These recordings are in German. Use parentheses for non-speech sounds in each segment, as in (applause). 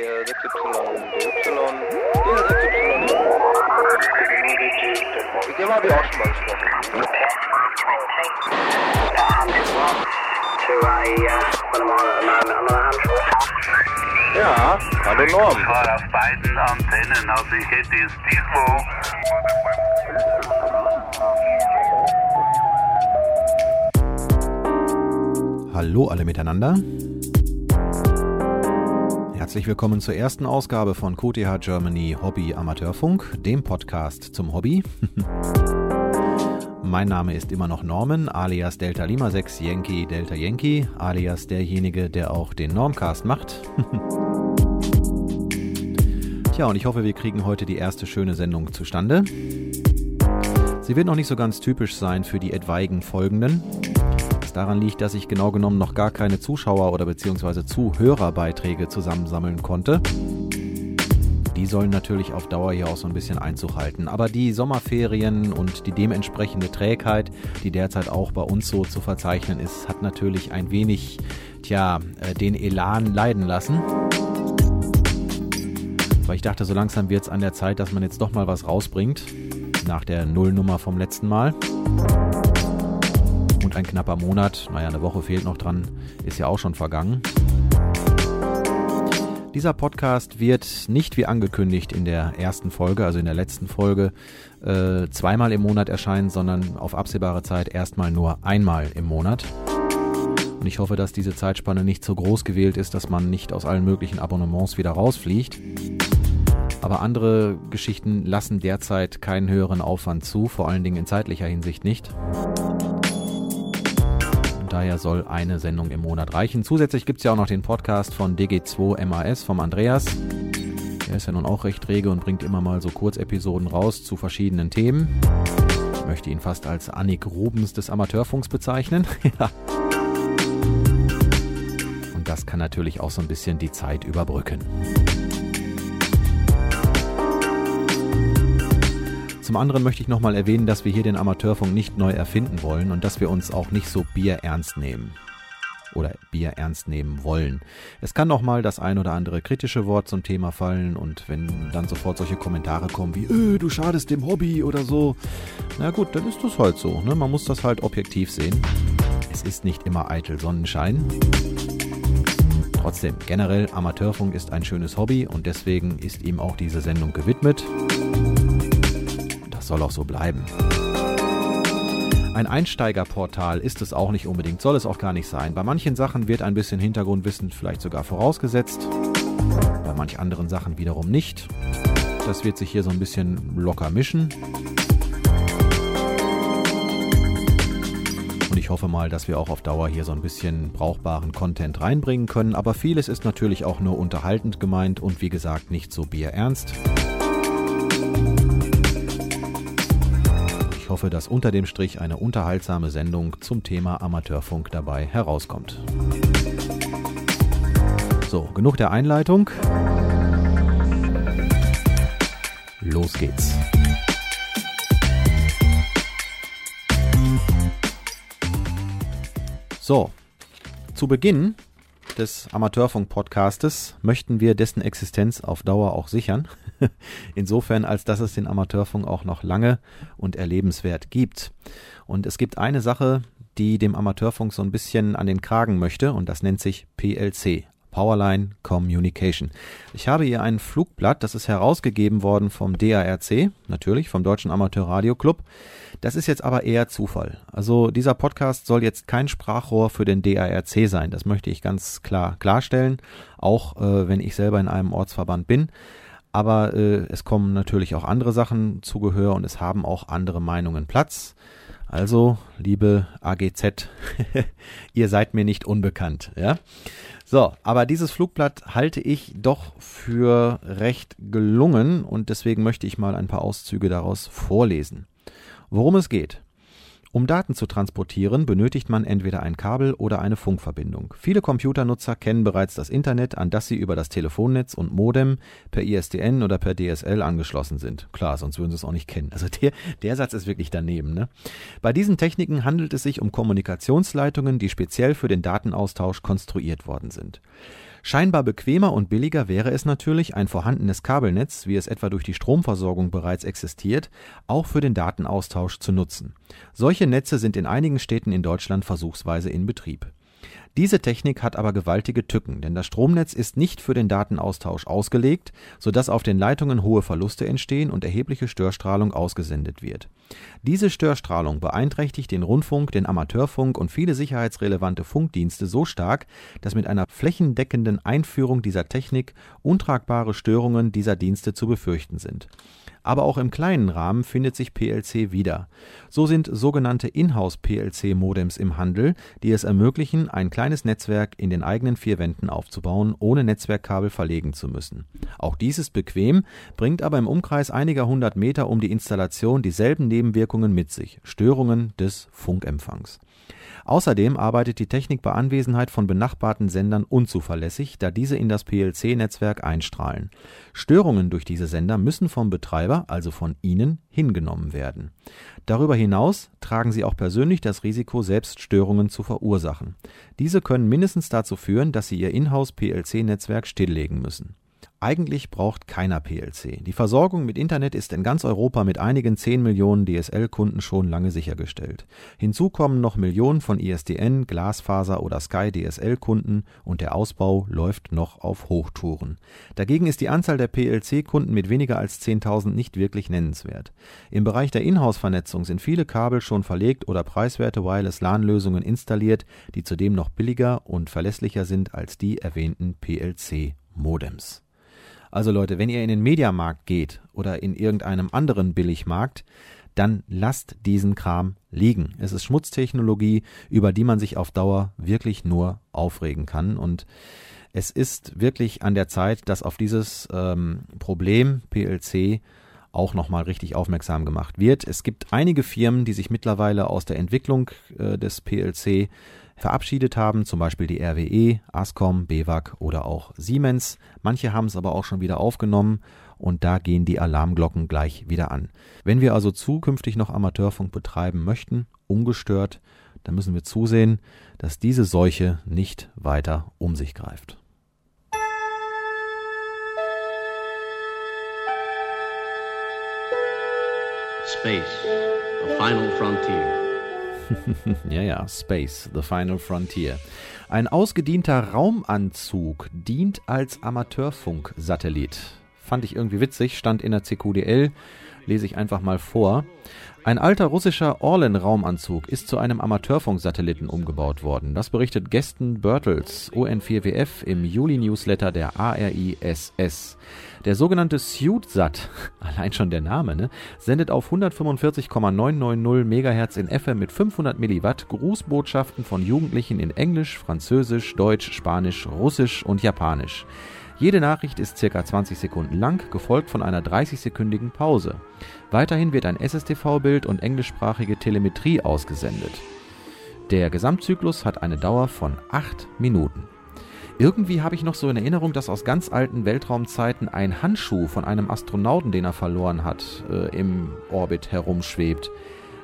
der 6Y, der Y, der 6Y. Mit dem habe ich auch schon mal gesprochen. Ja, hallo Norm. Ich war auf beiden Antennen, also ich hätte jetzt diesmal Hallo alle miteinander. Herzlich willkommen zur ersten Ausgabe von QTH Germany Hobby Amateurfunk, dem Podcast zum Hobby. (laughs) mein Name ist immer noch Norman, alias Delta Lima 6 Yankee Delta Yankee, alias derjenige, der auch den Normcast macht. (laughs) Tja, und ich hoffe, wir kriegen heute die erste schöne Sendung zustande. Sie wird noch nicht so ganz typisch sein für die etwaigen folgenden daran liegt, dass ich genau genommen noch gar keine Zuschauer- oder beziehungsweise Zuhörerbeiträge zusammensammeln konnte. Die sollen natürlich auf Dauer hier auch so ein bisschen Einzug halten. Aber die Sommerferien und die dementsprechende Trägheit, die derzeit auch bei uns so zu verzeichnen ist, hat natürlich ein wenig, tja, äh, den Elan leiden lassen. Weil ich dachte, so langsam wird es an der Zeit, dass man jetzt doch mal was rausbringt. Nach der Nullnummer vom letzten Mal ein knapper Monat, naja, eine Woche fehlt noch dran, ist ja auch schon vergangen. Dieser Podcast wird nicht wie angekündigt in der ersten Folge, also in der letzten Folge, äh, zweimal im Monat erscheinen, sondern auf absehbare Zeit erstmal nur einmal im Monat. Und ich hoffe, dass diese Zeitspanne nicht so groß gewählt ist, dass man nicht aus allen möglichen Abonnements wieder rausfliegt. Aber andere Geschichten lassen derzeit keinen höheren Aufwand zu, vor allen Dingen in zeitlicher Hinsicht nicht daher soll eine Sendung im Monat reichen. Zusätzlich gibt es ja auch noch den Podcast von DG2 MAS vom Andreas. Er ist ja nun auch recht rege und bringt immer mal so Kurzepisoden raus zu verschiedenen Themen. Ich möchte ihn fast als Annik Rubens des Amateurfunks bezeichnen. (laughs) und das kann natürlich auch so ein bisschen die Zeit überbrücken. Zum anderen möchte ich nochmal erwähnen, dass wir hier den Amateurfunk nicht neu erfinden wollen und dass wir uns auch nicht so Bier ernst nehmen. Oder Bier ernst nehmen wollen. Es kann noch mal das ein oder andere kritische Wort zum Thema fallen und wenn dann sofort solche Kommentare kommen wie, öh, du schadest dem Hobby oder so, na gut, dann ist das halt so. Ne? Man muss das halt objektiv sehen. Es ist nicht immer eitel Sonnenschein. Trotzdem, generell Amateurfunk ist ein schönes Hobby und deswegen ist ihm auch diese Sendung gewidmet soll auch so bleiben. Ein Einsteigerportal ist es auch nicht unbedingt, soll es auch gar nicht sein. Bei manchen Sachen wird ein bisschen Hintergrundwissen vielleicht sogar vorausgesetzt, bei manch anderen Sachen wiederum nicht. Das wird sich hier so ein bisschen locker mischen. Und ich hoffe mal, dass wir auch auf Dauer hier so ein bisschen brauchbaren Content reinbringen können. Aber vieles ist natürlich auch nur unterhaltend gemeint und wie gesagt nicht so bierernst. Ich hoffe, dass unter dem Strich eine unterhaltsame Sendung zum Thema Amateurfunk dabei herauskommt. So, genug der Einleitung. Los geht's. So, zu Beginn des Amateurfunk-Podcastes möchten wir dessen Existenz auf Dauer auch sichern. (laughs) Insofern, als dass es den Amateurfunk auch noch lange und erlebenswert gibt. Und es gibt eine Sache, die dem Amateurfunk so ein bisschen an den Kragen möchte, und das nennt sich PLC. Powerline Communication. Ich habe hier ein Flugblatt, das ist herausgegeben worden vom DARC, natürlich vom Deutschen Amateurradio Club. Das ist jetzt aber eher Zufall. Also dieser Podcast soll jetzt kein Sprachrohr für den DARC sein. Das möchte ich ganz klar klarstellen, auch äh, wenn ich selber in einem Ortsverband bin. Aber äh, es kommen natürlich auch andere Sachen zu Gehör und es haben auch andere Meinungen Platz. Also, liebe AGZ, (laughs) ihr seid mir nicht unbekannt, ja? So, aber dieses Flugblatt halte ich doch für recht gelungen und deswegen möchte ich mal ein paar Auszüge daraus vorlesen. Worum es geht. Um Daten zu transportieren, benötigt man entweder ein Kabel oder eine Funkverbindung. Viele Computernutzer kennen bereits das Internet, an das sie über das Telefonnetz und Modem per ISDN oder per DSL angeschlossen sind. Klar, sonst würden sie es auch nicht kennen. Also der, der Satz ist wirklich daneben. Ne? Bei diesen Techniken handelt es sich um Kommunikationsleitungen, die speziell für den Datenaustausch konstruiert worden sind. Scheinbar bequemer und billiger wäre es natürlich, ein vorhandenes Kabelnetz, wie es etwa durch die Stromversorgung bereits existiert, auch für den Datenaustausch zu nutzen. Solche Netze sind in einigen Städten in Deutschland versuchsweise in Betrieb. Diese Technik hat aber gewaltige Tücken, denn das Stromnetz ist nicht für den Datenaustausch ausgelegt, sodass auf den Leitungen hohe Verluste entstehen und erhebliche Störstrahlung ausgesendet wird. Diese Störstrahlung beeinträchtigt den Rundfunk, den Amateurfunk und viele sicherheitsrelevante Funkdienste so stark, dass mit einer flächendeckenden Einführung dieser Technik untragbare Störungen dieser Dienste zu befürchten sind aber auch im kleinen Rahmen findet sich PLC wieder. So sind sogenannte Inhouse-PLC-Modems im Handel, die es ermöglichen, ein kleines Netzwerk in den eigenen vier Wänden aufzubauen, ohne Netzwerkkabel verlegen zu müssen. Auch dies ist bequem, bringt aber im Umkreis einiger hundert Meter um die Installation dieselben Nebenwirkungen mit sich, Störungen des Funkempfangs. Außerdem arbeitet die Technik bei Anwesenheit von benachbarten Sendern unzuverlässig, da diese in das PLC-Netzwerk einstrahlen. Störungen durch diese Sender müssen vom Betreiber, also von Ihnen, hingenommen werden. Darüber hinaus tragen Sie auch persönlich das Risiko, selbst Störungen zu verursachen. Diese können mindestens dazu führen, dass Sie Ihr Inhouse-PLC-Netzwerk stilllegen müssen eigentlich braucht keiner PLC. Die Versorgung mit Internet ist in ganz Europa mit einigen 10 Millionen DSL-Kunden schon lange sichergestellt. Hinzu kommen noch Millionen von ISDN, Glasfaser oder Sky DSL-Kunden und der Ausbau läuft noch auf Hochtouren. Dagegen ist die Anzahl der PLC-Kunden mit weniger als 10.000 nicht wirklich nennenswert. Im Bereich der Inhouse-Vernetzung sind viele Kabel schon verlegt oder preiswerte Wireless-LAN-Lösungen installiert, die zudem noch billiger und verlässlicher sind als die erwähnten PLC-Modems. Also Leute, wenn ihr in den Mediamarkt geht oder in irgendeinem anderen Billigmarkt, dann lasst diesen Kram liegen. Es ist Schmutztechnologie, über die man sich auf Dauer wirklich nur aufregen kann. Und es ist wirklich an der Zeit, dass auf dieses ähm, Problem PLC auch nochmal richtig aufmerksam gemacht wird. Es gibt einige Firmen, die sich mittlerweile aus der Entwicklung äh, des PLC verabschiedet haben, zum Beispiel die RWE, Ascom, BEWAG oder auch Siemens. Manche haben es aber auch schon wieder aufgenommen und da gehen die Alarmglocken gleich wieder an. Wenn wir also zukünftig noch Amateurfunk betreiben möchten, ungestört, dann müssen wir zusehen, dass diese Seuche nicht weiter um sich greift. Space, the final frontier. (laughs) ja, ja, Space, The Final Frontier. Ein ausgedienter Raumanzug dient als Amateurfunksatellit. Fand ich irgendwie witzig, stand in der CQDL, lese ich einfach mal vor. Ein alter russischer Orlen-Raumanzug ist zu einem Amateurfunksatelliten umgebaut worden. Das berichtet Gesten Bertels, ON4WF, im Juli-Newsletter der ARISS. Der sogenannte SuitSat, (laughs) allein schon der Name, ne, sendet auf 145,990 MHz in FM mit 500 Milliwatt Grußbotschaften von Jugendlichen in Englisch, Französisch, Deutsch, Spanisch, Russisch und Japanisch. Jede Nachricht ist ca. 20 Sekunden lang, gefolgt von einer 30-sekündigen Pause. Weiterhin wird ein SSTV-Bild und englischsprachige Telemetrie ausgesendet. Der Gesamtzyklus hat eine Dauer von 8 Minuten. Irgendwie habe ich noch so in Erinnerung, dass aus ganz alten Weltraumzeiten ein Handschuh von einem Astronauten, den er verloren hat, äh, im Orbit herumschwebt.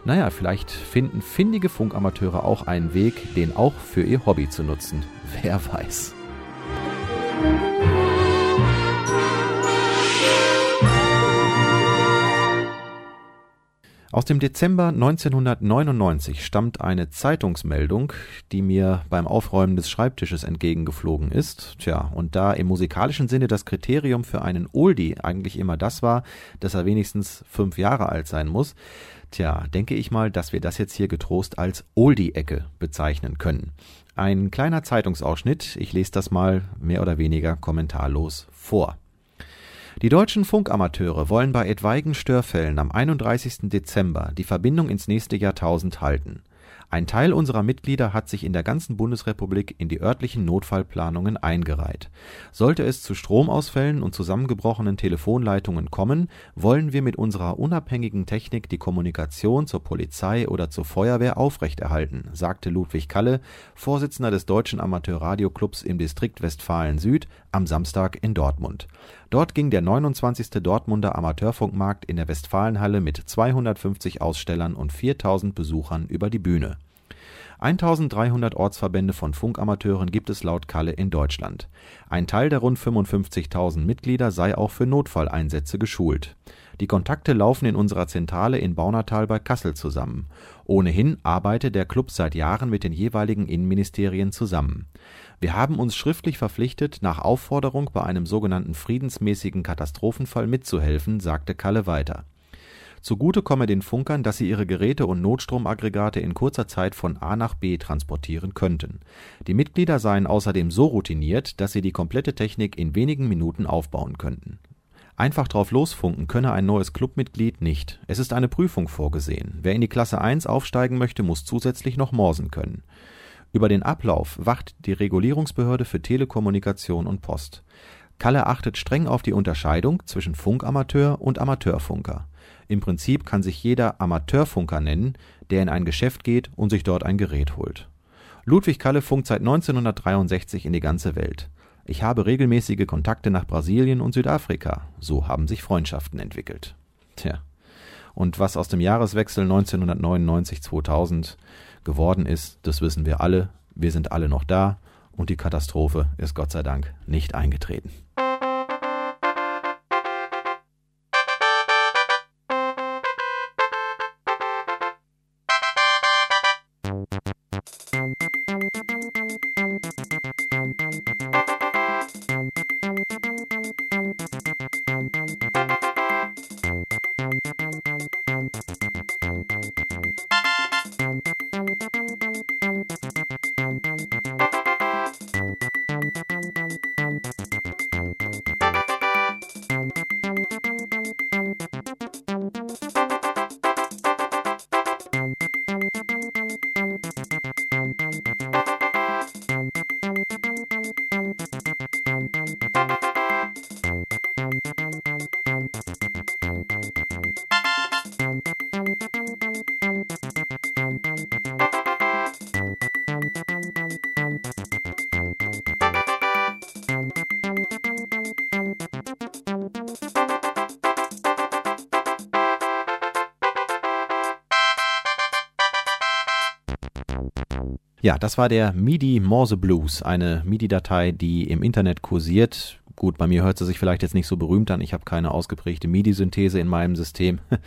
Naja, vielleicht finden findige Funkamateure auch einen Weg, den auch für ihr Hobby zu nutzen. (laughs) Wer weiß. Aus dem Dezember 1999 stammt eine Zeitungsmeldung, die mir beim Aufräumen des Schreibtisches entgegengeflogen ist. Tja, und da im musikalischen Sinne das Kriterium für einen Oldie eigentlich immer das war, dass er wenigstens fünf Jahre alt sein muss, tja, denke ich mal, dass wir das jetzt hier getrost als Oldie-Ecke bezeichnen können. Ein kleiner Zeitungsausschnitt, ich lese das mal mehr oder weniger kommentarlos vor. Die deutschen Funkamateure wollen bei etwaigen Störfällen am 31. Dezember die Verbindung ins nächste Jahrtausend halten. Ein Teil unserer Mitglieder hat sich in der ganzen Bundesrepublik in die örtlichen Notfallplanungen eingereiht. Sollte es zu Stromausfällen und zusammengebrochenen Telefonleitungen kommen, wollen wir mit unserer unabhängigen Technik die Kommunikation zur Polizei oder zur Feuerwehr aufrechterhalten, sagte Ludwig Kalle, Vorsitzender des Deutschen Amateurradioclubs im Distrikt Westfalen Süd, am Samstag in Dortmund. Dort ging der 29. Dortmunder Amateurfunkmarkt in der Westfalenhalle mit 250 Ausstellern und 4000 Besuchern über die Bühne. 1300 Ortsverbände von Funkamateuren gibt es laut Kalle in Deutschland. Ein Teil der rund 55.000 Mitglieder sei auch für Notfalleinsätze geschult. Die Kontakte laufen in unserer Zentrale in Baunatal bei Kassel zusammen. Ohnehin arbeitet der Club seit Jahren mit den jeweiligen Innenministerien zusammen. Wir haben uns schriftlich verpflichtet, nach Aufforderung bei einem sogenannten friedensmäßigen Katastrophenfall mitzuhelfen, sagte Kalle weiter. Zugute komme den Funkern, dass sie ihre Geräte und Notstromaggregate in kurzer Zeit von A nach B transportieren könnten. Die Mitglieder seien außerdem so routiniert, dass sie die komplette Technik in wenigen Minuten aufbauen könnten. Einfach drauf losfunken könne ein neues Clubmitglied nicht. Es ist eine Prüfung vorgesehen. Wer in die Klasse 1 aufsteigen möchte, muss zusätzlich noch morsen können. Über den Ablauf wacht die Regulierungsbehörde für Telekommunikation und Post. Kalle achtet streng auf die Unterscheidung zwischen Funkamateur und Amateurfunker. Im Prinzip kann sich jeder Amateurfunker nennen, der in ein Geschäft geht und sich dort ein Gerät holt. Ludwig Kalle funkt seit 1963 in die ganze Welt. Ich habe regelmäßige Kontakte nach Brasilien und Südafrika. So haben sich Freundschaften entwickelt. Tja. Und was aus dem Jahreswechsel 1999-2000 geworden ist, das wissen wir alle. Wir sind alle noch da und die Katastrophe ist Gott sei Dank nicht eingetreten. Ja, das war der MIDI Morse Blues, eine MIDI-Datei, die im Internet kursiert. Gut, bei mir hört sie sich vielleicht jetzt nicht so berühmt an. Ich habe keine ausgeprägte MIDI-Synthese in meinem System. (laughs)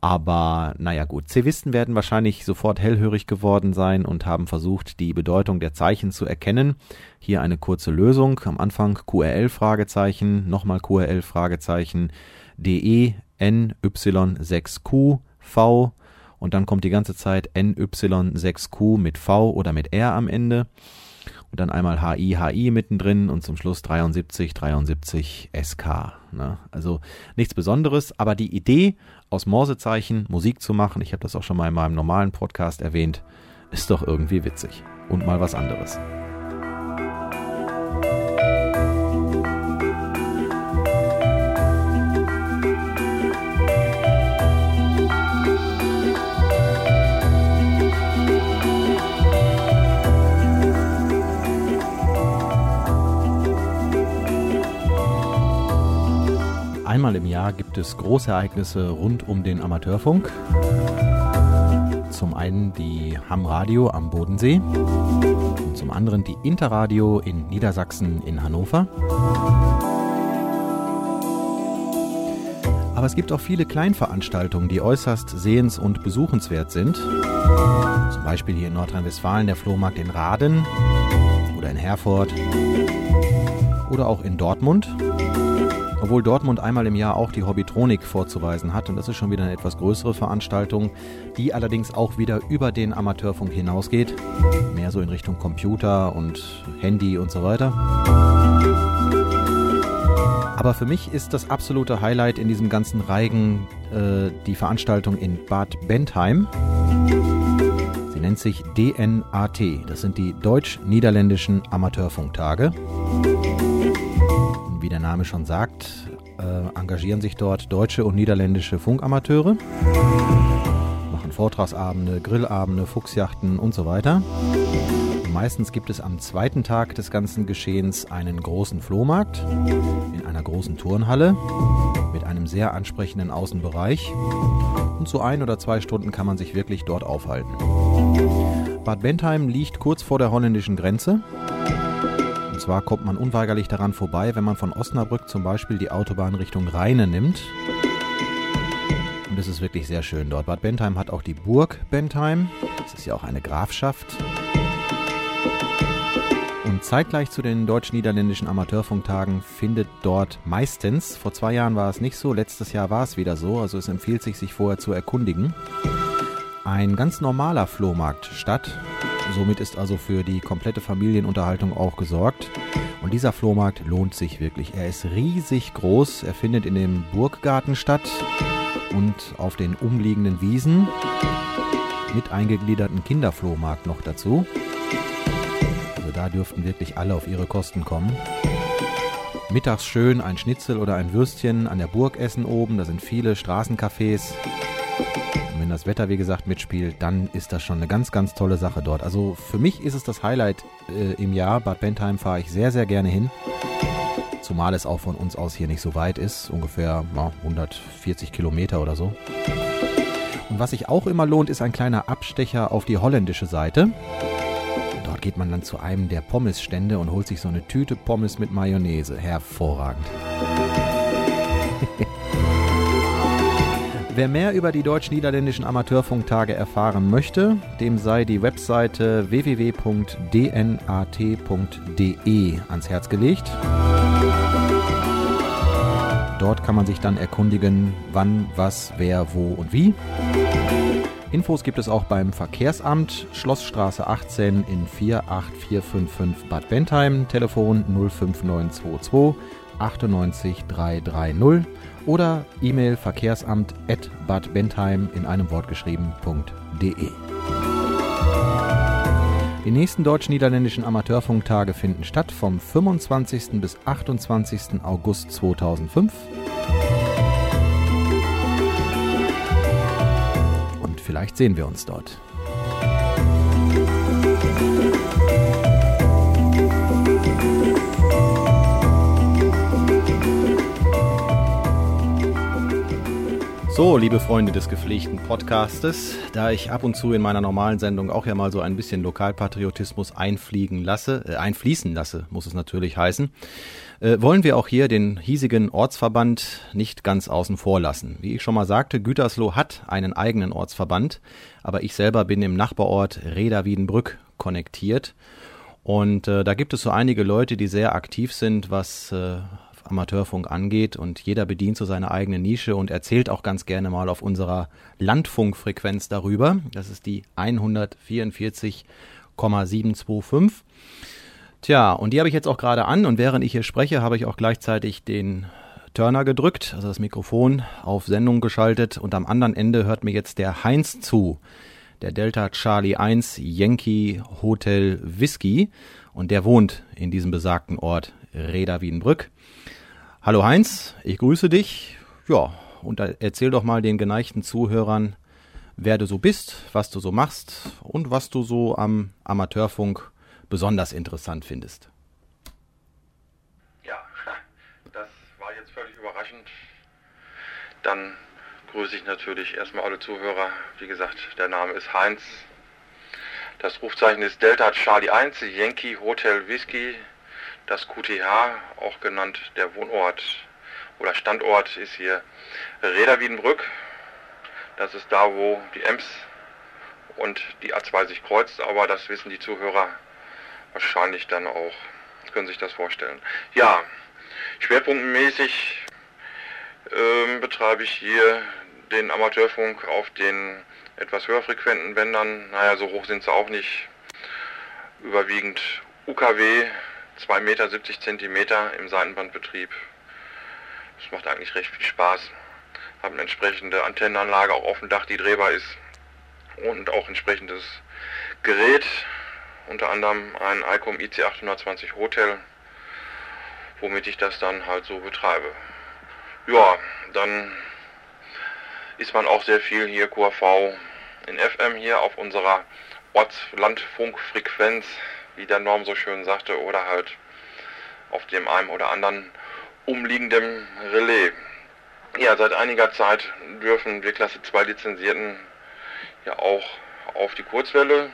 Aber naja gut, Cevisten werden wahrscheinlich sofort hellhörig geworden sein und haben versucht, die Bedeutung der Zeichen zu erkennen. Hier eine kurze Lösung. Am Anfang QRL Fragezeichen, nochmal QRL Fragezeichen, DE, N, Y, 6Q, V, und dann kommt die ganze Zeit NY6Q mit V oder mit R am Ende und dann einmal HI, HI mittendrin und zum Schluss 73, 73 SK. Ne? Also nichts Besonderes, aber die Idee, aus Morsezeichen Musik zu machen, ich habe das auch schon mal in meinem normalen Podcast erwähnt, ist doch irgendwie witzig und mal was anderes. Einmal im Jahr gibt es Großereignisse rund um den Amateurfunk. Zum einen die Ham Radio am Bodensee und zum anderen die Interradio in Niedersachsen in Hannover. Aber es gibt auch viele Kleinveranstaltungen, die äußerst sehens- und besuchenswert sind. Zum Beispiel hier in Nordrhein-Westfalen der Flohmarkt in Raden oder in Herford oder auch in Dortmund obwohl Dortmund einmal im Jahr auch die Hobbytronik vorzuweisen hat und das ist schon wieder eine etwas größere Veranstaltung, die allerdings auch wieder über den Amateurfunk hinausgeht, mehr so in Richtung Computer und Handy und so weiter. Aber für mich ist das absolute Highlight in diesem ganzen Reigen äh, die Veranstaltung in Bad Bentheim. Sie nennt sich DNAT. Das sind die Deutsch-Niederländischen Amateurfunktage. Wie der Name schon sagt, äh, engagieren sich dort deutsche und niederländische Funkamateure, machen Vortragsabende, Grillabende, Fuchsjachten und so weiter. Meistens gibt es am zweiten Tag des ganzen Geschehens einen großen Flohmarkt in einer großen Turnhalle mit einem sehr ansprechenden Außenbereich. Und so ein oder zwei Stunden kann man sich wirklich dort aufhalten. Bad Bentheim liegt kurz vor der holländischen Grenze. Und zwar kommt man unweigerlich daran vorbei, wenn man von Osnabrück zum Beispiel die Autobahn Richtung Rheine nimmt. Und es ist wirklich sehr schön dort. Bad Bentheim hat auch die Burg Bentheim. Das ist ja auch eine Grafschaft. Und zeitgleich zu den deutsch-niederländischen Amateurfunktagen findet dort meistens, vor zwei Jahren war es nicht so, letztes Jahr war es wieder so, also es empfiehlt sich, sich vorher zu erkundigen, ein ganz normaler Flohmarkt statt. Somit ist also für die komplette Familienunterhaltung auch gesorgt. Und dieser Flohmarkt lohnt sich wirklich. Er ist riesig groß. Er findet in dem Burggarten statt und auf den umliegenden Wiesen mit eingegliederten Kinderflohmarkt noch dazu. Also da dürften wirklich alle auf ihre Kosten kommen. Mittags schön ein Schnitzel oder ein Würstchen an der Burg essen oben. Da sind viele Straßencafés. Das Wetter, wie gesagt, mitspielt, dann ist das schon eine ganz, ganz tolle Sache dort. Also für mich ist es das Highlight äh, im Jahr. Bad Bentheim fahre ich sehr, sehr gerne hin. Zumal es auch von uns aus hier nicht so weit ist. Ungefähr ja, 140 Kilometer oder so. Und was sich auch immer lohnt, ist ein kleiner Abstecher auf die holländische Seite. Dort geht man dann zu einem der Pommesstände und holt sich so eine Tüte Pommes mit Mayonnaise. Hervorragend. (laughs) Wer mehr über die deutsch-niederländischen Amateurfunktage erfahren möchte, dem sei die Webseite www.dnat.de ans Herz gelegt. Dort kann man sich dann erkundigen, wann, was, wer, wo und wie. Infos gibt es auch beim Verkehrsamt, Schlossstraße 18 in 48455 Bad Bentheim, Telefon 05922 98 330 oder E-Mail verkehrsamt at badbentheim in einem Wort geschrieben.de. Die nächsten deutsch-niederländischen Amateurfunktage finden statt vom 25. bis 28. August 2005. Und vielleicht sehen wir uns dort. So, liebe Freunde des gepflegten Podcastes, da ich ab und zu in meiner normalen Sendung auch ja mal so ein bisschen Lokalpatriotismus einfliegen lasse, äh, einfließen lasse, muss es natürlich heißen, äh, wollen wir auch hier den hiesigen Ortsverband nicht ganz außen vor lassen. Wie ich schon mal sagte, Gütersloh hat einen eigenen Ortsverband, aber ich selber bin im Nachbarort Reda-Wiedenbrück konnektiert. Und äh, da gibt es so einige Leute, die sehr aktiv sind, was äh, Amateurfunk angeht und jeder bedient so seine eigene Nische und erzählt auch ganz gerne mal auf unserer Landfunkfrequenz darüber. Das ist die 144,725. Tja, und die habe ich jetzt auch gerade an und während ich hier spreche, habe ich auch gleichzeitig den Turner gedrückt, also das Mikrofon auf Sendung geschaltet und am anderen Ende hört mir jetzt der Heinz zu, der Delta Charlie 1 Yankee Hotel Whisky und der wohnt in diesem besagten Ort Reda Wiedenbrück. Hallo Heinz, ich grüße dich. Ja, und erzähl doch mal den geneigten Zuhörern, wer du so bist, was du so machst und was du so am Amateurfunk besonders interessant findest. Ja, das war jetzt völlig überraschend. Dann grüße ich natürlich erstmal alle Zuhörer. Wie gesagt, der Name ist Heinz. Das Rufzeichen ist Delta Charlie 1, Yankee Hotel Whisky, das QTH, auch genannt der Wohnort oder Standort, ist hier Reda Wiedenbrück. Das ist da, wo die Ems und die A2 sich kreuzt, aber das wissen die Zuhörer wahrscheinlich dann auch, können sich das vorstellen. Ja, schwerpunktmäßig ähm, betreibe ich hier den Amateurfunk auf den etwas höherfrequenten Bändern. Naja, so hoch sind sie auch nicht. Überwiegend UKW 2 Meter 70 Zentimeter im Seitenbandbetrieb. Das macht eigentlich recht viel Spaß. Haben entsprechende Antennenanlage auch auf dem Dach, die drehbar ist und auch entsprechendes Gerät, unter anderem ein ICOM IC820 Hotel, womit ich das dann halt so betreibe. Ja, dann ist man auch sehr viel hier QAV in FM hier auf unserer Ortslandfunkfrequenz, wie der Norm so schön sagte, oder halt auf dem einen oder anderen umliegenden Relais. Ja, seit einiger Zeit dürfen wir Klasse 2 Lizenzierten ja auch auf die Kurzwelle.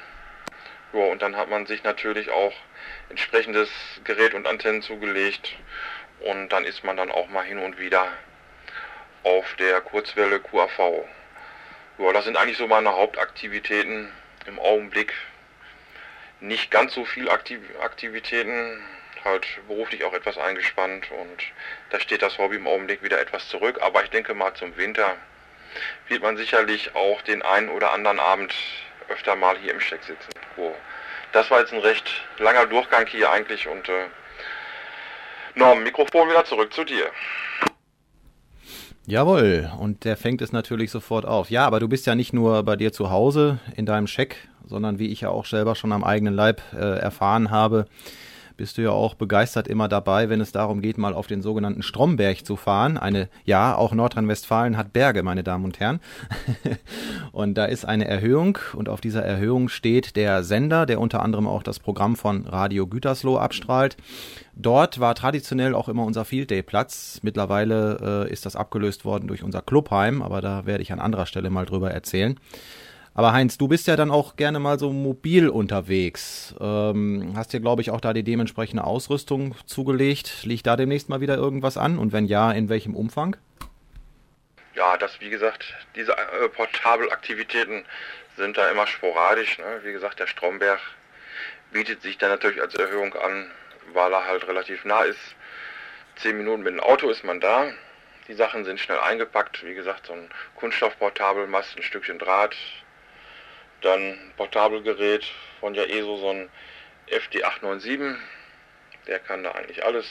Ja, und dann hat man sich natürlich auch entsprechendes Gerät und Antennen zugelegt und dann ist man dann auch mal hin und wieder auf der Kurzwelle QAV. Ja, das sind eigentlich so meine Hauptaktivitäten im Augenblick. Nicht ganz so viel Aktiv Aktivitäten, halt beruflich auch etwas eingespannt und da steht das Hobby im Augenblick wieder etwas zurück. Aber ich denke mal zum Winter wird man sicherlich auch den einen oder anderen Abend öfter mal hier im Steck sitzen. Oh. Das war jetzt ein recht langer Durchgang hier eigentlich und äh, Norm, Mikrofon wieder zurück zu dir. Jawohl, und der fängt es natürlich sofort auf. Ja, aber du bist ja nicht nur bei dir zu Hause in deinem Scheck, sondern wie ich ja auch selber schon am eigenen Leib äh, erfahren habe, bist du ja auch begeistert immer dabei, wenn es darum geht, mal auf den sogenannten Stromberg zu fahren. Eine, ja, auch Nordrhein-Westfalen hat Berge, meine Damen und Herren. (laughs) und da ist eine Erhöhung und auf dieser Erhöhung steht der Sender, der unter anderem auch das Programm von Radio Gütersloh abstrahlt. Dort war traditionell auch immer unser Field Day Platz. Mittlerweile äh, ist das abgelöst worden durch unser Clubheim, aber da werde ich an anderer Stelle mal drüber erzählen. Aber Heinz, du bist ja dann auch gerne mal so mobil unterwegs. Ähm, hast dir, glaube ich, auch da die dementsprechende Ausrüstung zugelegt. Liegt da demnächst mal wieder irgendwas an? Und wenn ja, in welchem Umfang? Ja, das, wie gesagt, diese äh, Portabelaktivitäten sind da immer sporadisch. Ne? Wie gesagt, der Stromberg bietet sich da natürlich als Erhöhung an, weil er halt relativ nah ist. Zehn Minuten mit dem Auto ist man da. Die Sachen sind schnell eingepackt. Wie gesagt, so ein Kunststoffportabelmast, ein Stückchen Draht, dann Portabelgerät von ja ESO, so ein FD897. Der kann da eigentlich alles.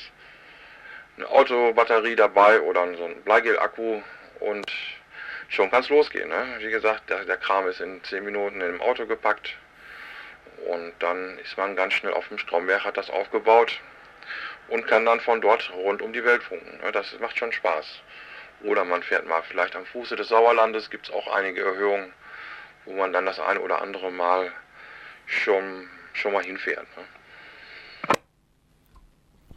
Eine Autobatterie dabei oder so ein Bleigel-Akku und schon kann es losgehen. Ne? Wie gesagt, der, der Kram ist in 10 Minuten in dem Auto gepackt und dann ist man ganz schnell auf dem Stromberg, hat das aufgebaut und kann dann von dort rund um die Welt funken. Ne? Das macht schon Spaß. Oder man fährt mal vielleicht am Fuße des Sauerlandes, gibt es auch einige Erhöhungen wo man dann das eine oder andere Mal schon, schon mal hinfährt. Ne?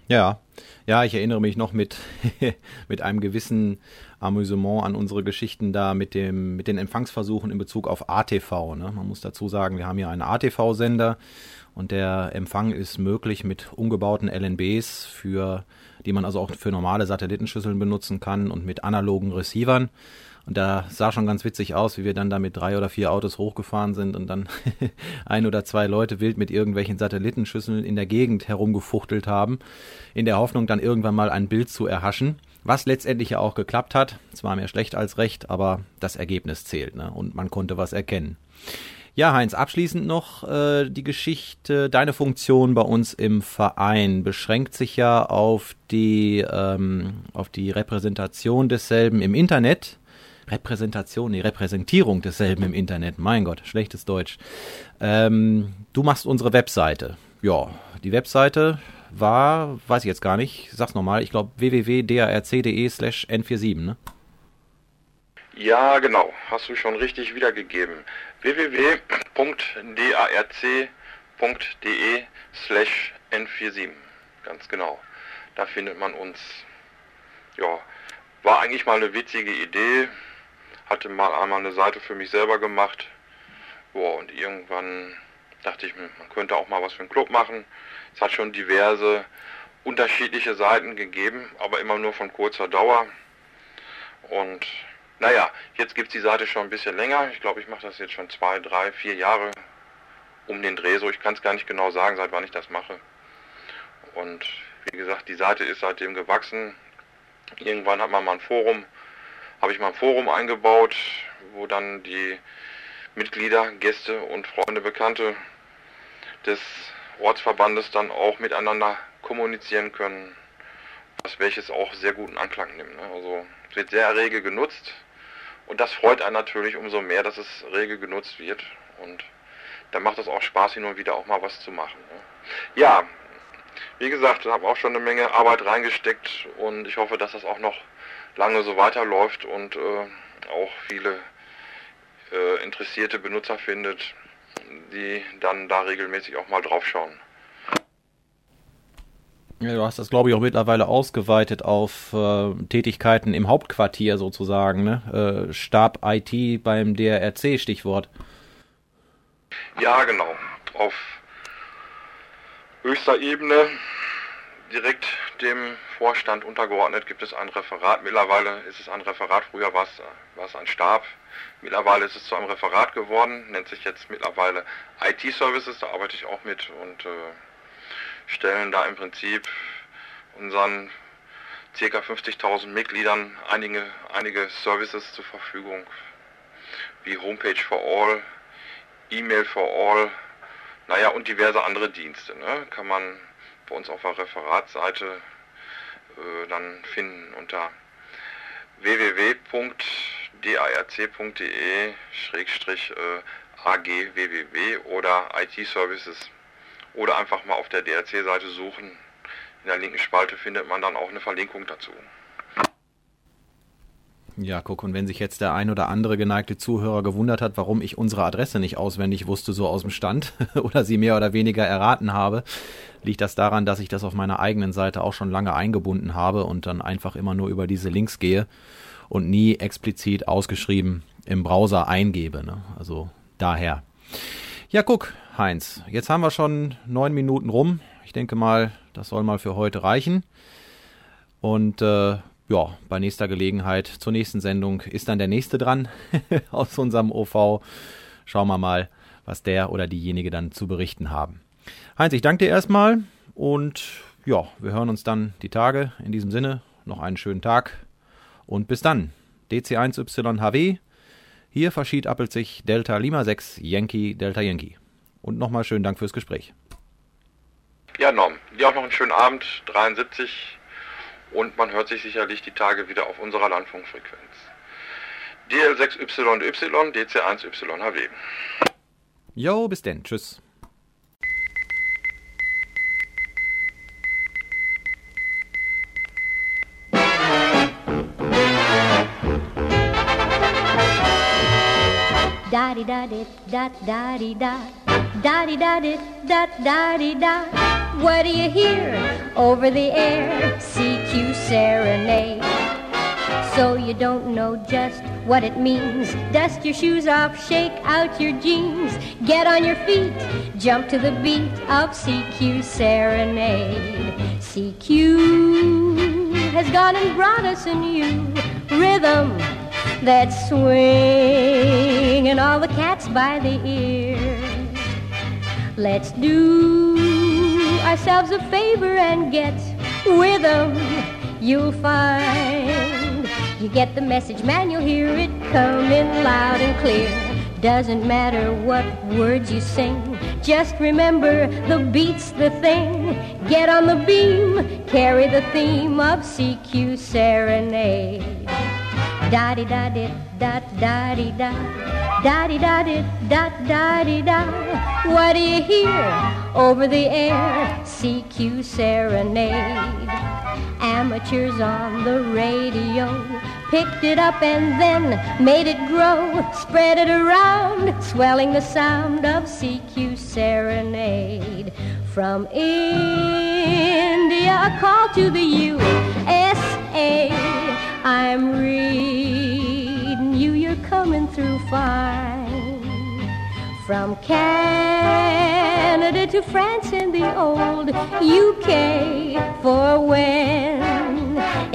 Ja, ja, ich erinnere mich noch mit, (laughs) mit einem gewissen Amüsement an unsere Geschichten da mit, dem, mit den Empfangsversuchen in Bezug auf ATV. Ne? Man muss dazu sagen, wir haben hier einen ATV-Sender und der Empfang ist möglich mit umgebauten LNBs, für, die man also auch für normale Satellitenschüsseln benutzen kann und mit analogen Receivern. Und da sah schon ganz witzig aus, wie wir dann da mit drei oder vier Autos hochgefahren sind und dann (laughs) ein oder zwei Leute wild mit irgendwelchen Satellitenschüsseln in der Gegend herumgefuchtelt haben, in der Hoffnung dann irgendwann mal ein Bild zu erhaschen. Was letztendlich ja auch geklappt hat. Zwar mehr schlecht als recht, aber das Ergebnis zählt, ne? Und man konnte was erkennen. Ja, Heinz, abschließend noch äh, die Geschichte. Deine Funktion bei uns im Verein beschränkt sich ja auf die, ähm, auf die Repräsentation desselben im Internet. Repräsentation, die Repräsentierung desselben im Internet. Mein Gott, schlechtes Deutsch. Ähm, du machst unsere Webseite. Ja, die Webseite war, weiß ich jetzt gar nicht, sag's nochmal, ich glaube www.darc.de slash n47, ne? Ja, genau, hast du schon richtig wiedergegeben. www.darc.de slash n47, ganz genau. Da findet man uns. Ja, war eigentlich mal eine witzige Idee hatte mal einmal eine Seite für mich selber gemacht. Boah, und irgendwann dachte ich man könnte auch mal was für einen Club machen. Es hat schon diverse unterschiedliche Seiten gegeben, aber immer nur von kurzer Dauer. Und naja, jetzt gibt es die Seite schon ein bisschen länger. Ich glaube, ich mache das jetzt schon zwei, drei, vier Jahre um den Dreh. So, ich kann es gar nicht genau sagen, seit wann ich das mache. Und wie gesagt, die Seite ist seitdem gewachsen. Irgendwann hat man mal ein Forum habe ich mal ein Forum eingebaut, wo dann die Mitglieder, Gäste und Freunde, Bekannte des Ortsverbandes dann auch miteinander kommunizieren können, was welches auch sehr guten Anklang nimmt. Ne? Also es wird sehr rege genutzt und das freut einen natürlich umso mehr, dass es rege genutzt wird und dann macht es auch Spaß, hin und wieder auch mal was zu machen. Ne? Ja, wie gesagt, ich habe auch schon eine Menge Arbeit reingesteckt und ich hoffe, dass das auch noch lange so weiterläuft und äh, auch viele äh, interessierte Benutzer findet, die dann da regelmäßig auch mal drauf schauen. Ja, du hast das, glaube ich, auch mittlerweile ausgeweitet auf äh, Tätigkeiten im Hauptquartier sozusagen, ne? Äh, Stab IT beim DRC, Stichwort. Ja, genau. Auf höchster Ebene, direkt dem Vorstand untergeordnet, gibt es ein Referat. Mittlerweile ist es ein Referat, früher war es, war es ein Stab. Mittlerweile ist es zu einem Referat geworden, nennt sich jetzt mittlerweile IT-Services, da arbeite ich auch mit und äh, stellen da im Prinzip unseren ca. 50.000 Mitgliedern einige, einige Services zur Verfügung, wie Homepage for All, E-Mail for All, naja und diverse andere Dienste. Ne? Kann man bei uns auf der Referatsseite äh, dann finden unter www.darc.de-agwww oder IT-Services oder einfach mal auf der DRC-Seite suchen. In der linken Spalte findet man dann auch eine Verlinkung dazu. Ja, guck, und wenn sich jetzt der ein oder andere geneigte Zuhörer gewundert hat, warum ich unsere Adresse nicht auswendig wusste, so aus dem Stand, (laughs) oder sie mehr oder weniger erraten habe, liegt das daran, dass ich das auf meiner eigenen Seite auch schon lange eingebunden habe und dann einfach immer nur über diese Links gehe und nie explizit ausgeschrieben im Browser eingebe. Ne? Also daher. Ja, guck, Heinz, jetzt haben wir schon neun Minuten rum. Ich denke mal, das soll mal für heute reichen. Und äh, ja, bei nächster Gelegenheit zur nächsten Sendung ist dann der nächste dran (laughs) aus unserem OV. Schauen wir mal, was der oder diejenige dann zu berichten haben. Heinz, ich danke dir erstmal und ja, wir hören uns dann die Tage. In diesem Sinne, noch einen schönen Tag und bis dann. DC1YHW hier verschiedappelt sich Delta Lima 6 Yankee Delta Yankee. Und nochmal schönen Dank fürs Gespräch. Ja, Norm, dir auch noch einen schönen Abend, 73. Und man hört sich sicherlich die Tage wieder auf unserer Landfunkfrequenz. DL6YY, DC1YHW. Jo, bis denn. Tschüss. da di da di da da di da da di da di da da di da what do you hear over the air CQ serenade so you don't know just what it means dust your shoes off shake out your jeans get on your feet jump to the beat of CQ serenade CQ has gone and brought us a new rhythm that swing and all the cats by the ear. Let's do ourselves a favor and get with them. You'll find you get the message, man. You'll hear it coming loud and clear. Doesn't matter what words you sing, just remember the beat's the thing. Get on the beam, carry the theme of CQ Serenade da di da di da da di da da di da di da da di da what do you hear over the air CQ serenade amateurs on the radio. Picked it up and then made it grow. Spread it around swelling the sound of CQ serenade. From India call to the USA I'm reading you, you're coming through fine. From Canada to France and the old UK, for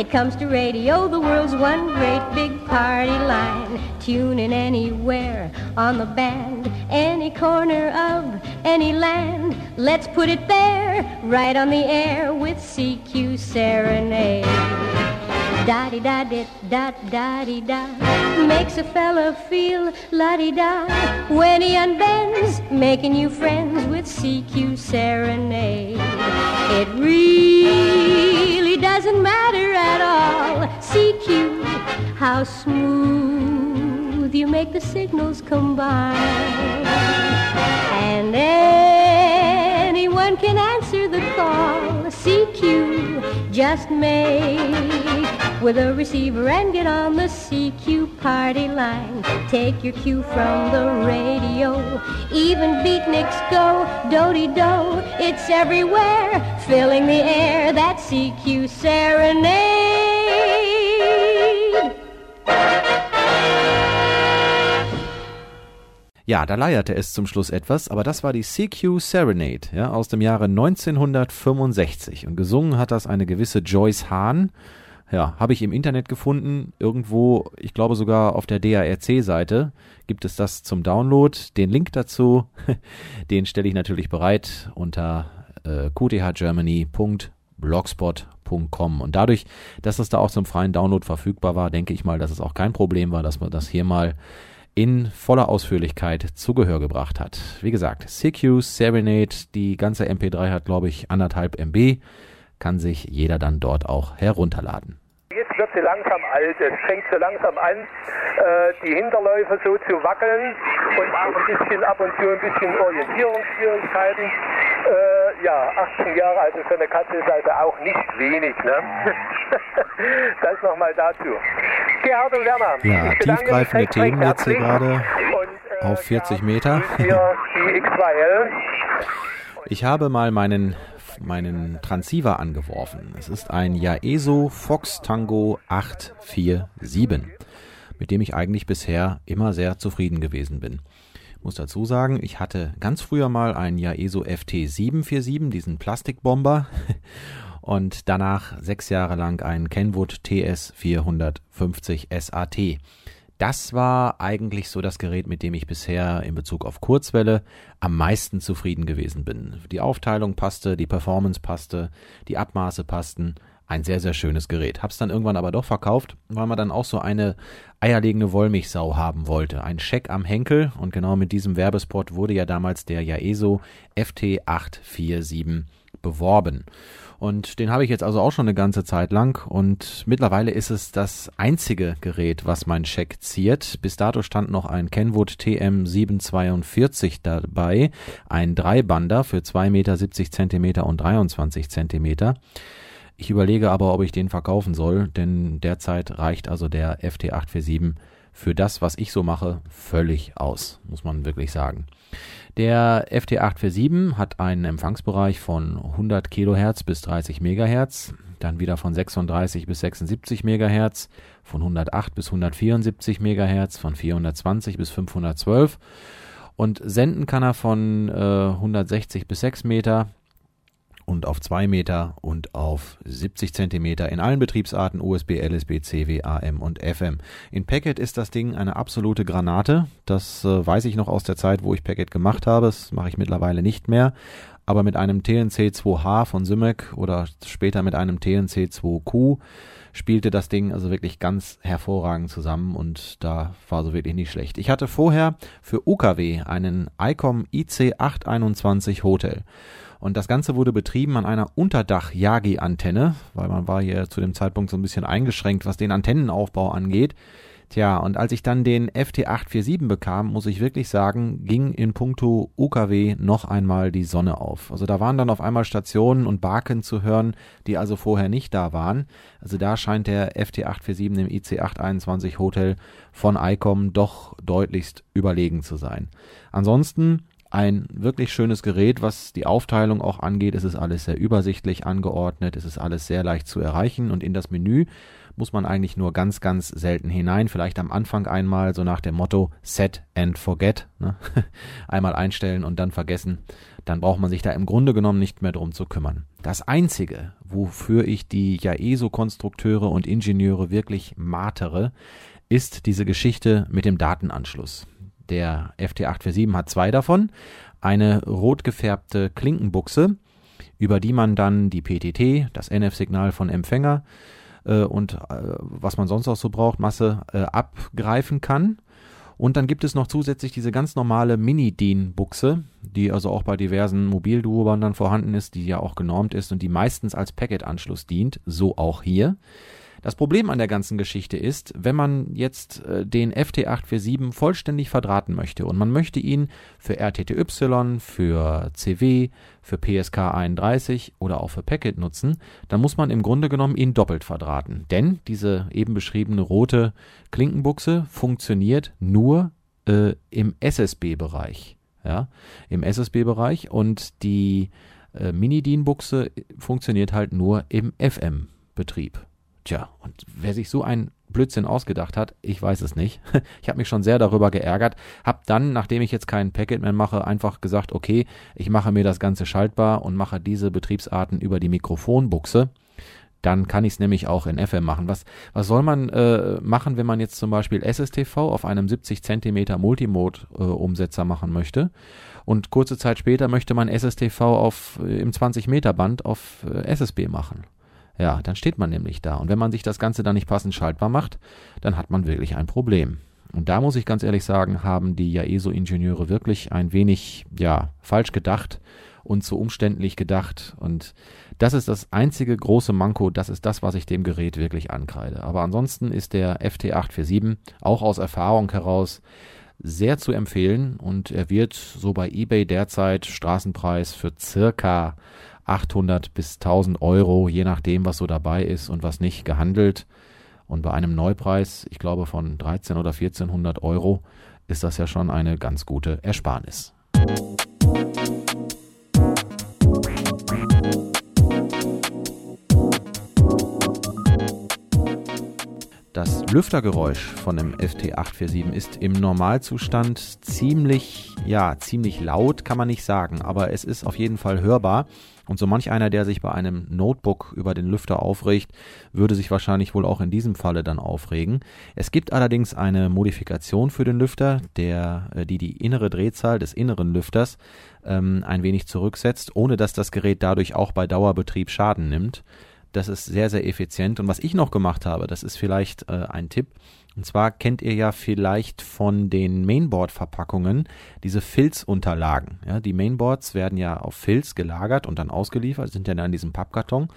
it comes to radio, the world's one great big party line. Tune in anywhere on the band, any corner of any land. Let's put it there, right on the air with CQ Serenade da di da di da da di da makes a fella feel la di da when he unbends, making new friends with CQ Serenade. It really doesn't matter at all, CQ, how smooth you make the signals combine. And anyone can answer the call. CQ, just make with a receiver and get on the CQ party line. Take your cue from the radio. Even beatniks go do do. It's everywhere, filling the air. That CQ serenade. Ja, da leierte es zum Schluss etwas, aber das war die CQ Serenade ja, aus dem Jahre 1965 und gesungen hat das eine gewisse Joyce Hahn. Ja, habe ich im Internet gefunden, irgendwo, ich glaube sogar auf der DARC-Seite gibt es das zum Download. Den Link dazu, (laughs) den stelle ich natürlich bereit unter äh, qthgermany.blogspot.com. Und dadurch, dass es da auch zum freien Download verfügbar war, denke ich mal, dass es auch kein Problem war, dass man das hier mal in voller Ausführlichkeit zu Gehör gebracht hat. Wie gesagt, CQ Serenade, die ganze MP3 hat, glaube ich, anderthalb MB, kann sich jeder dann dort auch herunterladen. Wird sie langsam alt, es fängt so langsam an, äh, die Hinterläufe so zu wackeln und ein bisschen ab und zu ein bisschen Orientierungsschwierigkeiten. Äh, ja, 18 Jahre, also für eine Katze ist also auch nicht wenig. Ne? (laughs) das nochmal dazu. Gerhard und Werner. Ja, tiefgreifende Themen jetzt hier gerade Und, äh, auf 40 ja, Meter. grüßen wir die X2L. Ich habe mal meinen, meinen Transceiver angeworfen. Es ist ein Yaeso Fox Tango 847, mit dem ich eigentlich bisher immer sehr zufrieden gewesen bin. Muss dazu sagen, ich hatte ganz früher mal einen Yaeso FT 747, diesen Plastikbomber, (laughs) und danach sechs Jahre lang einen Kenwood TS 450 SAT. Das war eigentlich so das Gerät, mit dem ich bisher in Bezug auf Kurzwelle am meisten zufrieden gewesen bin. Die Aufteilung passte, die Performance passte, die Abmaße passten. Ein sehr, sehr schönes Gerät. Hab's dann irgendwann aber doch verkauft, weil man dann auch so eine eierlegende Wollmilchsau haben wollte. Ein Scheck am Henkel und genau mit diesem Werbespot wurde ja damals der Yaeso FT847 beworben. Und den habe ich jetzt also auch schon eine ganze Zeit lang und mittlerweile ist es das einzige Gerät, was mein Scheck ziert. Bis dato stand noch ein Kenwood TM742 dabei, ein Dreibander für 2,70 Meter Zentimeter und 23 Zentimeter. Ich überlege aber, ob ich den verkaufen soll, denn derzeit reicht also der FT847 für das, was ich so mache, völlig aus, muss man wirklich sagen. Der FT847 hat einen Empfangsbereich von 100 Kilohertz bis 30 Megahertz, dann wieder von 36 bis 76 Megahertz, von 108 bis 174 Megahertz, von 420 bis 512 und senden kann er von äh, 160 bis 6 Meter und auf 2 Meter und auf 70 Zentimeter in allen Betriebsarten USB, LSB, CW, AM und FM. In Packet ist das Ding eine absolute Granate. Das äh, weiß ich noch aus der Zeit, wo ich Packet gemacht habe. Das mache ich mittlerweile nicht mehr. Aber mit einem TNC2H von Symec oder später mit einem TNC2Q spielte das Ding also wirklich ganz hervorragend zusammen und da war so wirklich nicht schlecht. Ich hatte vorher für UKW einen ICOM IC821 Hotel. Und das Ganze wurde betrieben an einer Unterdach-Yagi-Antenne, weil man war hier zu dem Zeitpunkt so ein bisschen eingeschränkt, was den Antennenaufbau angeht. Tja, und als ich dann den FT847 bekam, muss ich wirklich sagen, ging in puncto UKW noch einmal die Sonne auf. Also da waren dann auf einmal Stationen und Barken zu hören, die also vorher nicht da waren. Also da scheint der FT847 im IC821 Hotel von ICOM doch deutlichst überlegen zu sein. Ansonsten ein wirklich schönes Gerät, was die Aufteilung auch angeht. Es ist alles sehr übersichtlich angeordnet, es ist alles sehr leicht zu erreichen und in das Menü muss man eigentlich nur ganz, ganz selten hinein. Vielleicht am Anfang einmal so nach dem Motto Set and Forget. Ne? (laughs) einmal einstellen und dann vergessen. Dann braucht man sich da im Grunde genommen nicht mehr drum zu kümmern. Das Einzige, wofür ich die Jaeso-Konstrukteure und Ingenieure wirklich martere, ist diese Geschichte mit dem Datenanschluss. Der FT847 hat zwei davon. Eine rot gefärbte Klinkenbuchse, über die man dann die PTT, das NF-Signal von Empfänger äh, und äh, was man sonst auch so braucht, Masse äh, abgreifen kann. Und dann gibt es noch zusätzlich diese ganz normale Mini-DIN-Buchse, die also auch bei diversen Mobilduobandern vorhanden ist, die ja auch genormt ist und die meistens als Packet-Anschluss dient, so auch hier. Das Problem an der ganzen Geschichte ist, wenn man jetzt äh, den FT847 vollständig verdrahten möchte und man möchte ihn für RTTY, für CW, für PSK 31 oder auch für Packet nutzen, dann muss man im Grunde genommen ihn doppelt verdrahten. Denn diese eben beschriebene rote Klinkenbuchse funktioniert nur äh, im SSB-Bereich. Ja, im SSB-Bereich und die äh, Mini-DIN-Buchse funktioniert halt nur im FM-Betrieb. Tja, und wer sich so ein Blödsinn ausgedacht hat, ich weiß es nicht. (laughs) Ich habe mich schon sehr darüber geärgert, Hab dann, nachdem ich jetzt keinen Packet mehr mache, einfach gesagt, okay, ich mache mir das Ganze schaltbar und mache diese Betriebsarten über die Mikrofonbuchse dann kann ich es nämlich auch in FM machen. Was, was soll man äh, machen, wenn man jetzt zum Beispiel SSTV auf einem 70 cm Multimode-Umsetzer äh, machen möchte? Und kurze Zeit später möchte man SSTV auf, äh, im 20 Meter Band auf äh, SSB machen. Ja, dann steht man nämlich da. Und wenn man sich das Ganze dann nicht passend schaltbar macht, dann hat man wirklich ein Problem. Und da muss ich ganz ehrlich sagen, haben die JAESO-Ingenieure wirklich ein wenig, ja, falsch gedacht und zu umständlich gedacht. Und das ist das einzige große Manko, das ist das, was ich dem Gerät wirklich ankreide. Aber ansonsten ist der FT847 auch aus Erfahrung heraus sehr zu empfehlen und er wird so bei eBay derzeit Straßenpreis für circa 800 bis 1000 Euro, je nachdem, was so dabei ist und was nicht, gehandelt. Und bei einem Neupreis, ich glaube von 13 oder 1400 Euro, ist das ja schon eine ganz gute Ersparnis. Das Lüftergeräusch von dem FT847 ist im Normalzustand ziemlich, ja, ziemlich laut, kann man nicht sagen, aber es ist auf jeden Fall hörbar. Und so manch einer, der sich bei einem Notebook über den Lüfter aufregt, würde sich wahrscheinlich wohl auch in diesem Falle dann aufregen. Es gibt allerdings eine Modifikation für den Lüfter, der, äh, die die innere Drehzahl des inneren Lüfters ähm, ein wenig zurücksetzt, ohne dass das Gerät dadurch auch bei Dauerbetrieb Schaden nimmt. Das ist sehr, sehr effizient. Und was ich noch gemacht habe, das ist vielleicht äh, ein Tipp. Und zwar kennt ihr ja vielleicht von den Mainboard-Verpackungen diese Filzunterlagen. Ja, die Mainboards werden ja auf Filz gelagert und dann ausgeliefert, sind ja dann in diesem Pappkarton.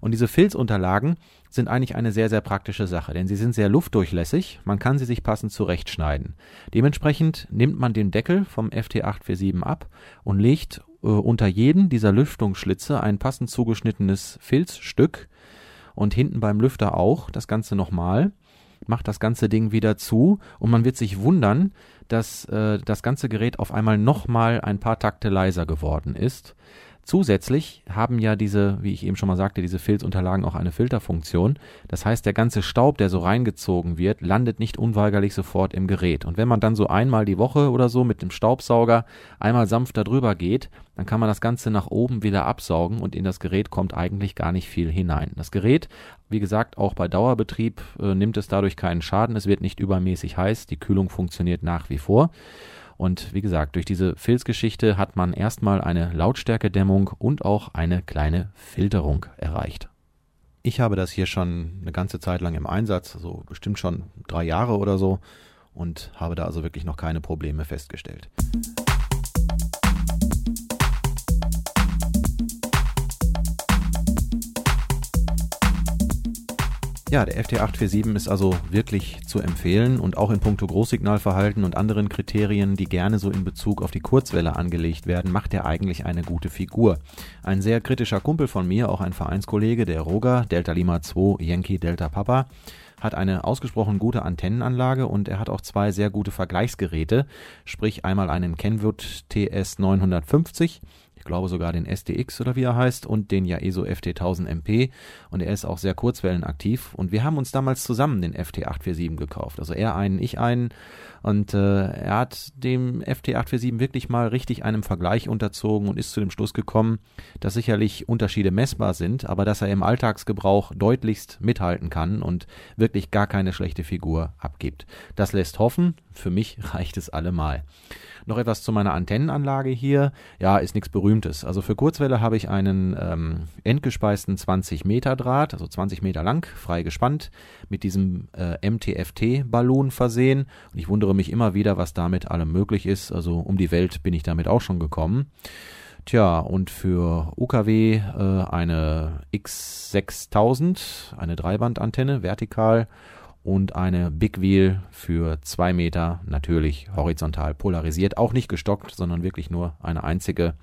Und diese Filzunterlagen sind eigentlich eine sehr, sehr praktische Sache, denn sie sind sehr luftdurchlässig, man kann sie sich passend zurechtschneiden. Dementsprechend nimmt man den Deckel vom FT847 ab und legt äh, unter jeden dieser Lüftungsschlitze ein passend zugeschnittenes Filzstück und hinten beim Lüfter auch das Ganze nochmal, macht das ganze Ding wieder zu und man wird sich wundern, dass äh, das ganze Gerät auf einmal nochmal ein paar Takte leiser geworden ist. Zusätzlich haben ja diese, wie ich eben schon mal sagte, diese Filzunterlagen auch eine Filterfunktion. Das heißt, der ganze Staub, der so reingezogen wird, landet nicht unweigerlich sofort im Gerät. Und wenn man dann so einmal die Woche oder so mit dem Staubsauger einmal sanft darüber geht, dann kann man das Ganze nach oben wieder absaugen und in das Gerät kommt eigentlich gar nicht viel hinein. Das Gerät, wie gesagt, auch bei Dauerbetrieb äh, nimmt es dadurch keinen Schaden. Es wird nicht übermäßig heiß. Die Kühlung funktioniert nach wie vor. Und wie gesagt, durch diese Filzgeschichte hat man erstmal eine Lautstärkedämmung und auch eine kleine Filterung erreicht. Ich habe das hier schon eine ganze Zeit lang im Einsatz, so bestimmt schon drei Jahre oder so, und habe da also wirklich noch keine Probleme festgestellt. Ja, der FT847 ist also wirklich zu empfehlen und auch in puncto Großsignalverhalten und anderen Kriterien, die gerne so in Bezug auf die Kurzwelle angelegt werden, macht er eigentlich eine gute Figur. Ein sehr kritischer Kumpel von mir, auch ein Vereinskollege, der Roger, Delta Lima 2, Yankee Delta Papa, hat eine ausgesprochen gute Antennenanlage und er hat auch zwei sehr gute Vergleichsgeräte, sprich einmal einen Kenwood TS 950 ich glaube sogar den SDX oder wie er heißt und den Yaeso FT1000MP und er ist auch sehr kurzwellenaktiv und wir haben uns damals zusammen den FT847 gekauft. Also er einen, ich einen und äh, er hat dem FT847 wirklich mal richtig einem Vergleich unterzogen und ist zu dem Schluss gekommen, dass sicherlich Unterschiede messbar sind, aber dass er im Alltagsgebrauch deutlichst mithalten kann und wirklich gar keine schlechte Figur abgibt. Das lässt hoffen, für mich (laughs) reicht es allemal. Noch etwas zu meiner Antennenanlage hier. Ja, ist nichts Berühmtes. Also für Kurzwelle habe ich einen ähm, endgespeisten 20 Meter Draht, also 20 Meter lang, frei gespannt, mit diesem äh, MTFT-Ballon versehen. Und ich wundere mich immer wieder, was damit allem möglich ist. Also um die Welt bin ich damit auch schon gekommen. Tja, und für UKW äh, eine X6000, eine Dreibandantenne, vertikal und eine Big Wheel für zwei Meter, natürlich horizontal polarisiert, auch nicht gestockt, sondern wirklich nur eine einzige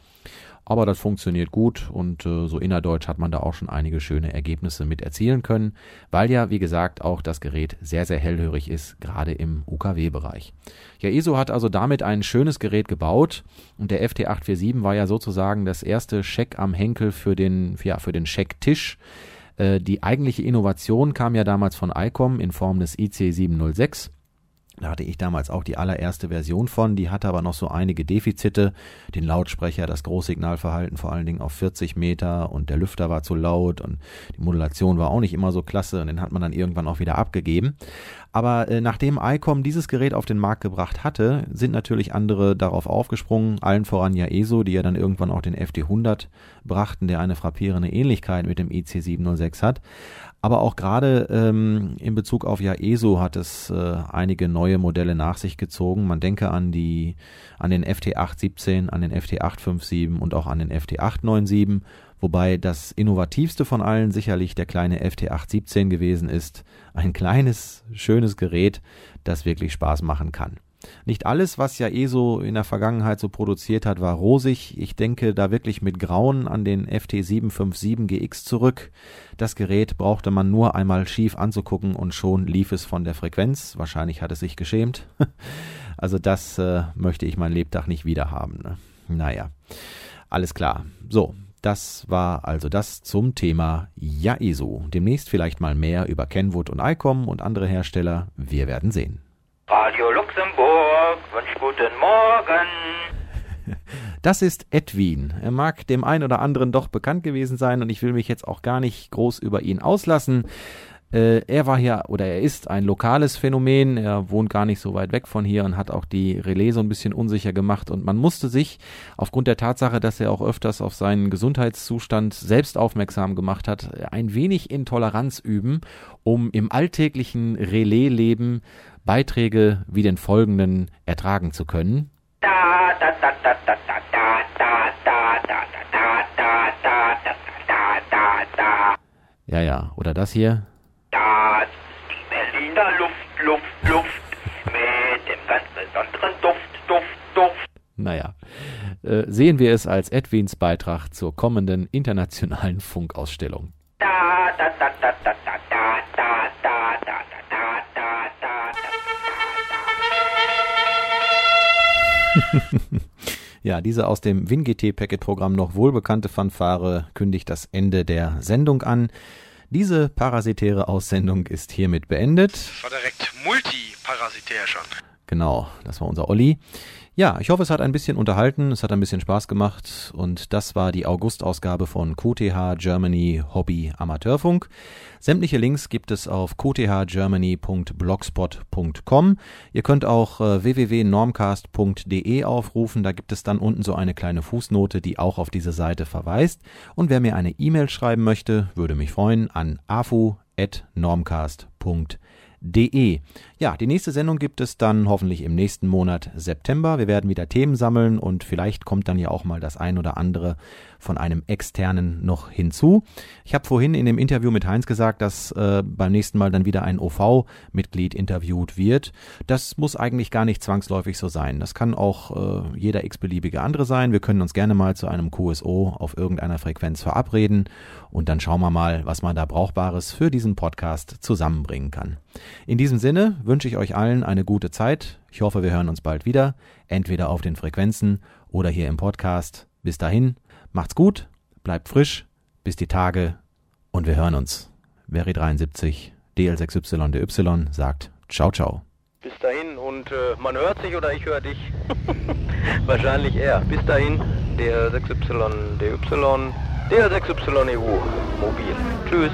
aber das funktioniert gut und äh, so innerdeutsch hat man da auch schon einige schöne Ergebnisse mit erzielen können, weil ja, wie gesagt, auch das Gerät sehr, sehr hellhörig ist, gerade im UKW-Bereich. Ja, ESO hat also damit ein schönes Gerät gebaut und der FT847 war ja sozusagen das erste Scheck am Henkel für den, ja, für den Schecktisch. Äh, die eigentliche Innovation kam ja damals von ICOM in Form des IC706 da hatte ich damals auch die allererste Version von, die hatte aber noch so einige Defizite. Den Lautsprecher, das Großsignalverhalten vor allen Dingen auf 40 Meter und der Lüfter war zu laut und die Modulation war auch nicht immer so klasse und den hat man dann irgendwann auch wieder abgegeben. Aber äh, nachdem ICOM dieses Gerät auf den Markt gebracht hatte, sind natürlich andere darauf aufgesprungen, allen voran ja ESO, die ja dann irgendwann auch den FD100 brachten, der eine frappierende Ähnlichkeit mit dem IC706 hat. Aber auch gerade ähm, in Bezug auf ja ESO hat es äh, einige neue Modelle nach sich gezogen. Man denke an die, an den FT817, an den FT857 und auch an den FT897, wobei das innovativste von allen sicherlich der kleine FT817 gewesen ist. Ein kleines, schönes Gerät, das wirklich Spaß machen kann. Nicht alles, was ja ESO in der Vergangenheit so produziert hat, war rosig. Ich denke da wirklich mit Grauen an den FT757 GX zurück. Das Gerät brauchte man nur einmal schief anzugucken und schon lief es von der Frequenz. Wahrscheinlich hat es sich geschämt. (laughs) Also das äh, möchte ich mein Lebtag nicht wieder haben. Ne? Naja, alles klar. So, das war also das zum Thema Ja-ESO. Demnächst vielleicht mal mehr über Kenwood und ICOM und andere Hersteller. Wir werden sehen. Radio Luxemburg wünscht guten Morgen. Das ist Edwin. Er mag dem einen oder anderen doch bekannt gewesen sein und ich will mich jetzt auch gar nicht groß über ihn auslassen. Äh, er war hier oder er ist ein lokales Phänomen. Er wohnt gar nicht so weit weg von hier und hat auch die Relais so ein bisschen unsicher gemacht. Und man musste sich aufgrund der Tatsache, dass er auch öfters auf seinen Gesundheitszustand selbst aufmerksam gemacht hat, ein wenig Intoleranz üben, um im alltäglichen Relais-Leben Beiträge wie den folgenden ertragen zu können. Ja, ja, oder das hier. Ist die Berliner Luft, Luft, Luft mit dem ganz besonderen Duft, Duft, Duft. Naja, äh, sehen wir es als Edwins Beitrag zur kommenden internationalen Funkausstellung. Da, da, da, da, da, da, da, da, da, da, da, da, (laughs) Ja, diese aus dem WinGT-Packet-Programm noch wohlbekannte Fanfare kündigt das Ende der Sendung an. Diese parasitäre Aussendung ist hiermit beendet. Das war direkt multiparasitär schon. Genau, das war unser Olli. Ja, ich hoffe, es hat ein bisschen unterhalten, es hat ein bisschen Spaß gemacht und das war die August-Ausgabe von QTH Germany Hobby Amateurfunk. Sämtliche Links gibt es auf qthgermany.blogspot.com. Ihr könnt auch äh, www.normcast.de aufrufen, da gibt es dann unten so eine kleine Fußnote, die auch auf diese Seite verweist. Und wer mir eine E-Mail schreiben möchte, würde mich freuen an afu.normcast.de de. Ja, die nächste Sendung gibt es dann hoffentlich im nächsten Monat September. Wir werden wieder Themen sammeln und vielleicht kommt dann ja auch mal das ein oder andere von einem externen noch hinzu. Ich habe vorhin in dem Interview mit Heinz gesagt, dass äh, beim nächsten Mal dann wieder ein OV-Mitglied interviewt wird. Das muss eigentlich gar nicht zwangsläufig so sein. Das kann auch äh, jeder x-beliebige andere sein. Wir können uns gerne mal zu einem QSO auf irgendeiner Frequenz verabreden und dann schauen wir mal, was man da Brauchbares für diesen Podcast zusammenbringen kann. In diesem Sinne wünsche ich euch allen eine gute Zeit. Ich hoffe, wir hören uns bald wieder, entweder auf den Frequenzen oder hier im Podcast. Bis dahin, macht's gut, bleibt frisch, bis die Tage und wir hören uns. Veri 73 DL6YDY sagt Ciao, ciao. Bis dahin und äh, man hört sich oder ich höre dich. (laughs) Wahrscheinlich eher. Bis dahin, DL6Y, DY, DL6YEU, mobil. Tschüss.